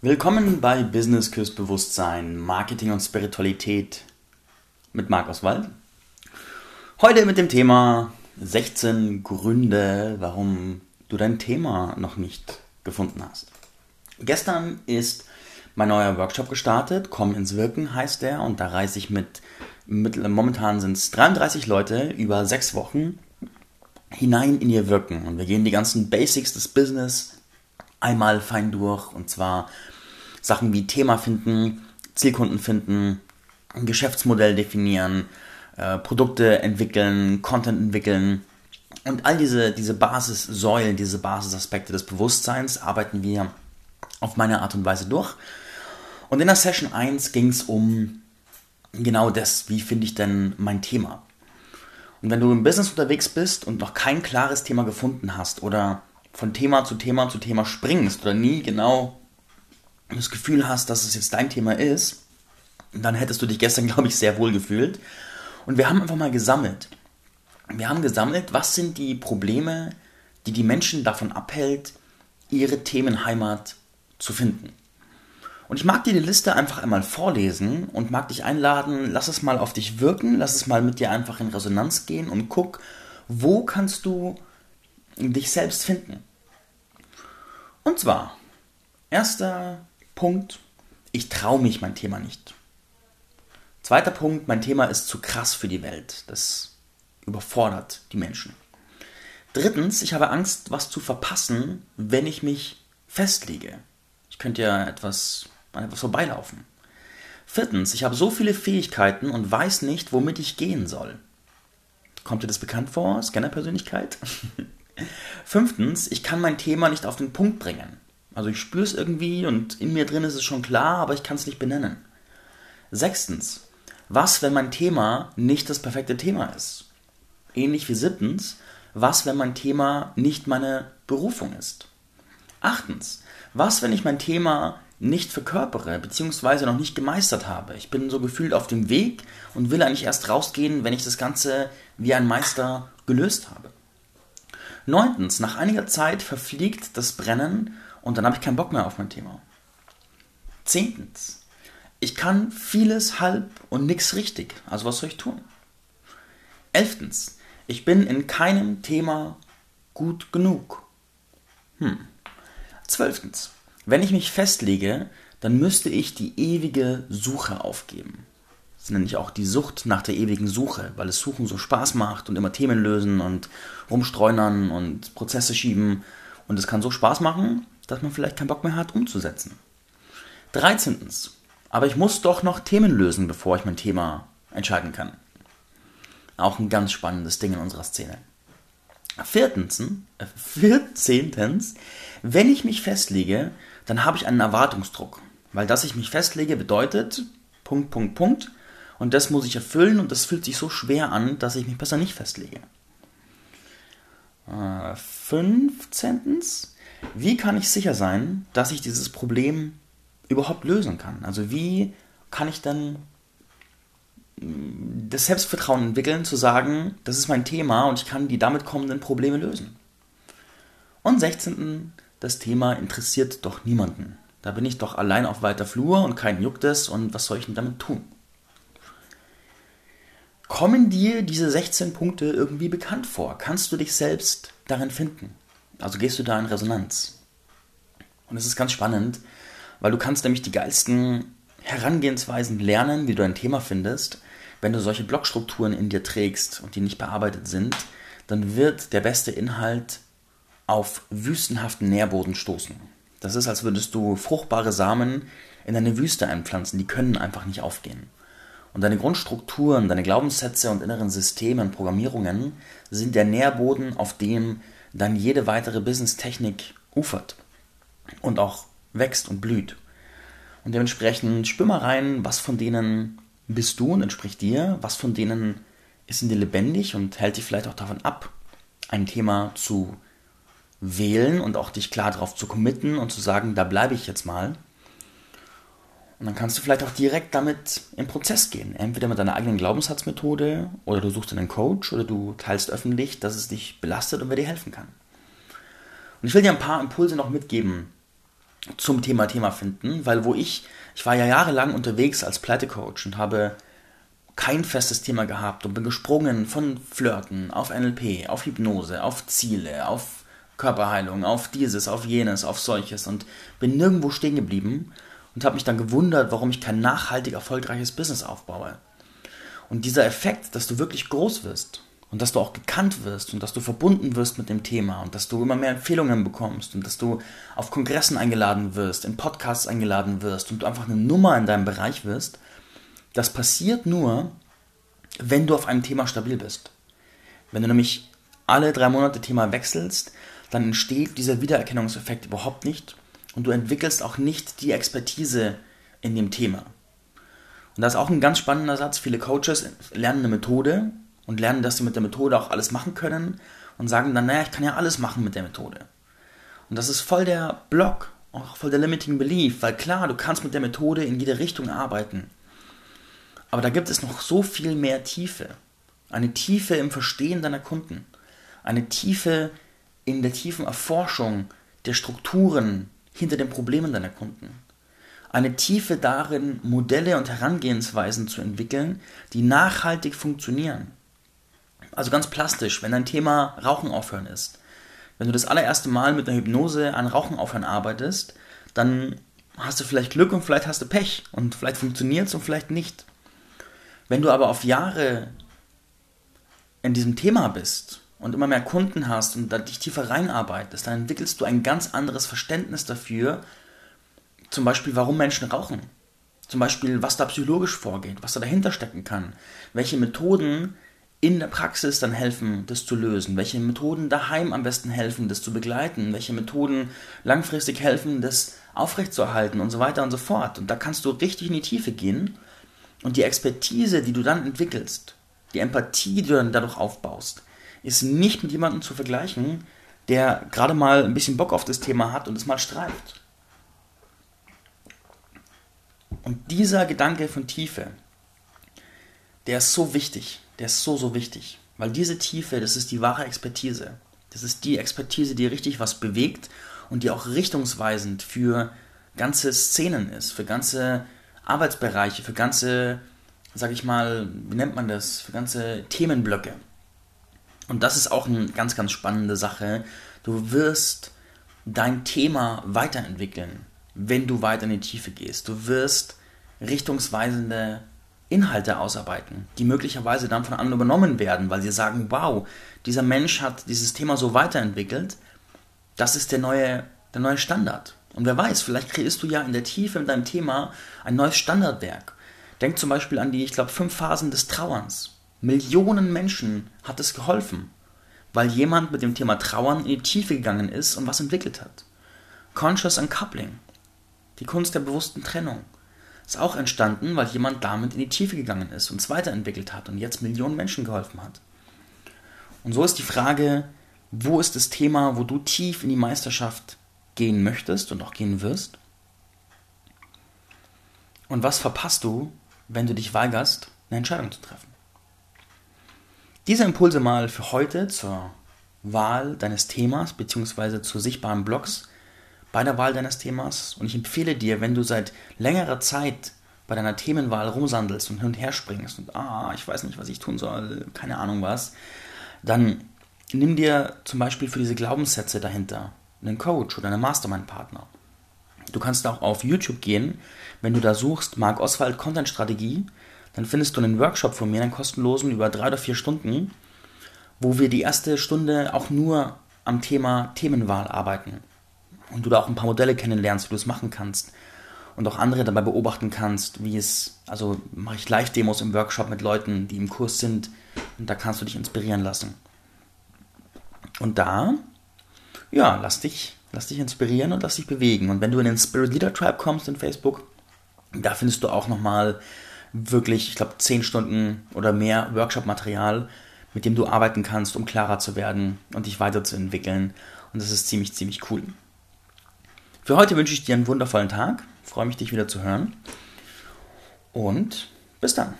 Willkommen bei Business Küss Bewusstsein, Marketing und Spiritualität mit Marc Oswald. Heute mit dem Thema 16 Gründe, warum du dein Thema noch nicht gefunden hast. Gestern ist mein neuer Workshop gestartet, Komm ins Wirken heißt der, und da reise ich mit, mit momentan sind es 33 Leute über sechs Wochen hinein in ihr Wirken. Und wir gehen die ganzen Basics des Business einmal fein durch, und zwar Sachen wie Thema finden, Zielkunden finden, ein Geschäftsmodell definieren, äh, Produkte entwickeln, Content entwickeln. Und all diese, diese Basissäulen, diese Basisaspekte des Bewusstseins arbeiten wir auf meine Art und Weise durch. Und in der Session 1 ging es um genau das, wie finde ich denn mein Thema. Und wenn du im Business unterwegs bist und noch kein klares Thema gefunden hast oder von Thema zu Thema zu Thema springst oder nie genau das Gefühl hast, dass es jetzt dein Thema ist, dann hättest du dich gestern, glaube ich, sehr wohl gefühlt. Und wir haben einfach mal gesammelt. Wir haben gesammelt, was sind die Probleme, die die Menschen davon abhält, ihre Themenheimat zu finden. Und ich mag dir die Liste einfach einmal vorlesen und mag dich einladen, lass es mal auf dich wirken, lass es mal mit dir einfach in Resonanz gehen und guck, wo kannst du dich selbst finden. Und zwar, erster Punkt, ich traue mich mein Thema nicht. Zweiter Punkt, mein Thema ist zu krass für die Welt. Das überfordert die Menschen. Drittens, ich habe Angst, was zu verpassen, wenn ich mich festlege. Ich könnte ja etwas, an etwas vorbeilaufen. Viertens, ich habe so viele Fähigkeiten und weiß nicht, womit ich gehen soll. Kommt dir das bekannt vor? Scannerpersönlichkeit? Fünftens, ich kann mein Thema nicht auf den Punkt bringen. Also ich spüre es irgendwie und in mir drin ist es schon klar, aber ich kann es nicht benennen. Sechstens, was, wenn mein Thema nicht das perfekte Thema ist? Ähnlich wie siebtens, was, wenn mein Thema nicht meine Berufung ist? Achtens, was, wenn ich mein Thema nicht verkörpere, beziehungsweise noch nicht gemeistert habe? Ich bin so gefühlt auf dem Weg und will eigentlich erst rausgehen, wenn ich das Ganze wie ein Meister gelöst habe. Neuntens, nach einiger Zeit verfliegt das Brennen und dann habe ich keinen Bock mehr auf mein Thema. Zehntens. Ich kann vieles halb und nichts richtig. Also was soll ich tun? Elftens. Ich bin in keinem Thema gut genug. Hm. Zwölftens. Wenn ich mich festlege, dann müsste ich die ewige Suche aufgeben. Das nenne ich auch die Sucht nach der ewigen Suche, weil es Suchen so Spaß macht und immer Themen lösen und rumstreunern und Prozesse schieben. Und es kann so Spaß machen, dass man vielleicht keinen Bock mehr hat, umzusetzen. 13. Aber ich muss doch noch Themen lösen, bevor ich mein Thema entscheiden kann. Auch ein ganz spannendes Ding in unserer Szene. Viertens, äh, 14. Wenn ich mich festlege, dann habe ich einen Erwartungsdruck. Weil dass ich mich festlege bedeutet, Punkt, Punkt, Punkt. Und das muss ich erfüllen und das fühlt sich so schwer an, dass ich mich besser nicht festlege. Äh, 15. Wie kann ich sicher sein, dass ich dieses Problem überhaupt lösen kann? Also wie kann ich dann mm, das Selbstvertrauen entwickeln, zu sagen, das ist mein Thema und ich kann die damit kommenden Probleme lösen? Und 16. Das Thema interessiert doch niemanden. Da bin ich doch allein auf weiter Flur und kein juckt es und was soll ich denn damit tun? Kommen dir diese 16 Punkte irgendwie bekannt vor? Kannst du dich selbst darin finden? Also gehst du da in Resonanz. Und es ist ganz spannend, weil du kannst nämlich die geilsten Herangehensweisen lernen, wie du ein Thema findest. Wenn du solche Blockstrukturen in dir trägst und die nicht bearbeitet sind, dann wird der beste Inhalt auf wüstenhaften Nährboden stoßen. Das ist, als würdest du fruchtbare Samen in eine Wüste einpflanzen. Die können einfach nicht aufgehen. Und deine Grundstrukturen, deine Glaubenssätze und inneren Systeme und Programmierungen sind der Nährboden, auf dem dann jede weitere Business-Technik ufert und auch wächst und blüht. Und dementsprechend spür mal rein, was von denen bist du und entspricht dir, was von denen ist in dir lebendig und hält dich vielleicht auch davon ab, ein Thema zu wählen und auch dich klar darauf zu committen und zu sagen, da bleibe ich jetzt mal. Und dann kannst du vielleicht auch direkt damit im Prozess gehen. Entweder mit deiner eigenen Glaubenssatzmethode oder du suchst einen Coach oder du teilst öffentlich, dass es dich belastet und wer dir helfen kann. Und ich will dir ein paar Impulse noch mitgeben, zum Thema Thema finden, weil wo ich, ich war ja jahrelang unterwegs als Pleitecoach und habe kein festes Thema gehabt und bin gesprungen von Flirten auf NLP, auf Hypnose, auf Ziele, auf Körperheilung, auf dieses, auf jenes, auf solches und bin nirgendwo stehen geblieben und habe mich dann gewundert, warum ich kein nachhaltig erfolgreiches Business aufbaue. Und dieser Effekt, dass du wirklich groß wirst und dass du auch gekannt wirst und dass du verbunden wirst mit dem Thema und dass du immer mehr Empfehlungen bekommst und dass du auf Kongressen eingeladen wirst, in Podcasts eingeladen wirst und du einfach eine Nummer in deinem Bereich wirst, das passiert nur, wenn du auf einem Thema stabil bist. Wenn du nämlich alle drei Monate Thema wechselst, dann entsteht dieser Wiedererkennungseffekt überhaupt nicht und du entwickelst auch nicht die Expertise in dem Thema. Und das ist auch ein ganz spannender Satz. Viele Coaches lernen eine Methode und lernen, dass sie mit der Methode auch alles machen können und sagen dann, naja, ich kann ja alles machen mit der Methode. Und das ist voll der Block, auch voll der limiting belief, weil klar, du kannst mit der Methode in jede Richtung arbeiten. Aber da gibt es noch so viel mehr Tiefe. Eine Tiefe im Verstehen deiner Kunden. Eine Tiefe in der tiefen Erforschung der Strukturen hinter den Problemen deiner Kunden eine Tiefe darin, Modelle und Herangehensweisen zu entwickeln, die nachhaltig funktionieren. Also ganz plastisch, wenn dein Thema Rauchen aufhören ist. Wenn du das allererste Mal mit einer Hypnose an Rauchen aufhören arbeitest, dann hast du vielleicht Glück und vielleicht hast du Pech und vielleicht funktioniert es und vielleicht nicht. Wenn du aber auf Jahre in diesem Thema bist und immer mehr Kunden hast und dich tiefer reinarbeitest, dann entwickelst du ein ganz anderes Verständnis dafür, zum Beispiel, warum Menschen rauchen. Zum Beispiel, was da psychologisch vorgeht, was da dahinter stecken kann. Welche Methoden in der Praxis dann helfen, das zu lösen. Welche Methoden daheim am besten helfen, das zu begleiten. Welche Methoden langfristig helfen, das aufrechtzuerhalten und so weiter und so fort. Und da kannst du richtig in die Tiefe gehen. Und die Expertise, die du dann entwickelst, die Empathie, die du dann dadurch aufbaust, ist nicht mit jemandem zu vergleichen, der gerade mal ein bisschen Bock auf das Thema hat und es mal streift. Und dieser Gedanke von Tiefe, der ist so wichtig, der ist so, so wichtig. Weil diese Tiefe, das ist die wahre Expertise. Das ist die Expertise, die richtig was bewegt und die auch richtungsweisend für ganze Szenen ist, für ganze Arbeitsbereiche, für ganze, sag ich mal, wie nennt man das, für ganze Themenblöcke. Und das ist auch eine ganz, ganz spannende Sache. Du wirst dein Thema weiterentwickeln wenn du weiter in die Tiefe gehst. Du wirst richtungsweisende Inhalte ausarbeiten, die möglicherweise dann von anderen übernommen werden, weil sie sagen, wow, dieser Mensch hat dieses Thema so weiterentwickelt, das ist der neue, der neue Standard. Und wer weiß, vielleicht kreierst du ja in der Tiefe mit deinem Thema ein neues Standardwerk. Denk zum Beispiel an die, ich glaube, fünf Phasen des Trauerns. Millionen Menschen hat es geholfen, weil jemand mit dem Thema Trauern in die Tiefe gegangen ist und was entwickelt hat. Conscious Uncoupling. Die Kunst der bewussten Trennung ist auch entstanden, weil jemand damit in die Tiefe gegangen ist und es weiterentwickelt hat und jetzt Millionen Menschen geholfen hat. Und so ist die Frage, wo ist das Thema, wo du tief in die Meisterschaft gehen möchtest und auch gehen wirst? Und was verpasst du, wenn du dich weigerst, eine Entscheidung zu treffen? Diese Impulse mal für heute zur Wahl deines Themas bzw. zu sichtbaren Blogs bei der Wahl deines Themas. Und ich empfehle dir, wenn du seit längerer Zeit bei deiner Themenwahl rumsandelst und hin und her springst und ah, ich weiß nicht, was ich tun soll, keine Ahnung was, dann nimm dir zum Beispiel für diese Glaubenssätze dahinter einen Coach oder einen Mastermind-Partner. Du kannst auch auf YouTube gehen, wenn du da suchst, Marc Oswald Content Strategie, dann findest du einen Workshop von mir, einen kostenlosen, über drei oder vier Stunden, wo wir die erste Stunde auch nur am Thema Themenwahl arbeiten und du da auch ein paar Modelle kennenlernst, wie du es machen kannst und auch andere dabei beobachten kannst, wie es, also mache ich Live-Demos im Workshop mit Leuten, die im Kurs sind und da kannst du dich inspirieren lassen. Und da, ja, lass dich, lass dich inspirieren und lass dich bewegen. Und wenn du in den Spirit Leader Tribe kommst in Facebook, da findest du auch nochmal wirklich, ich glaube, 10 Stunden oder mehr Workshop-Material, mit dem du arbeiten kannst, um klarer zu werden und dich weiterzuentwickeln. Und das ist ziemlich, ziemlich cool. Für heute wünsche ich dir einen wundervollen Tag. freue mich, dich wieder zu hören. Und bis dann.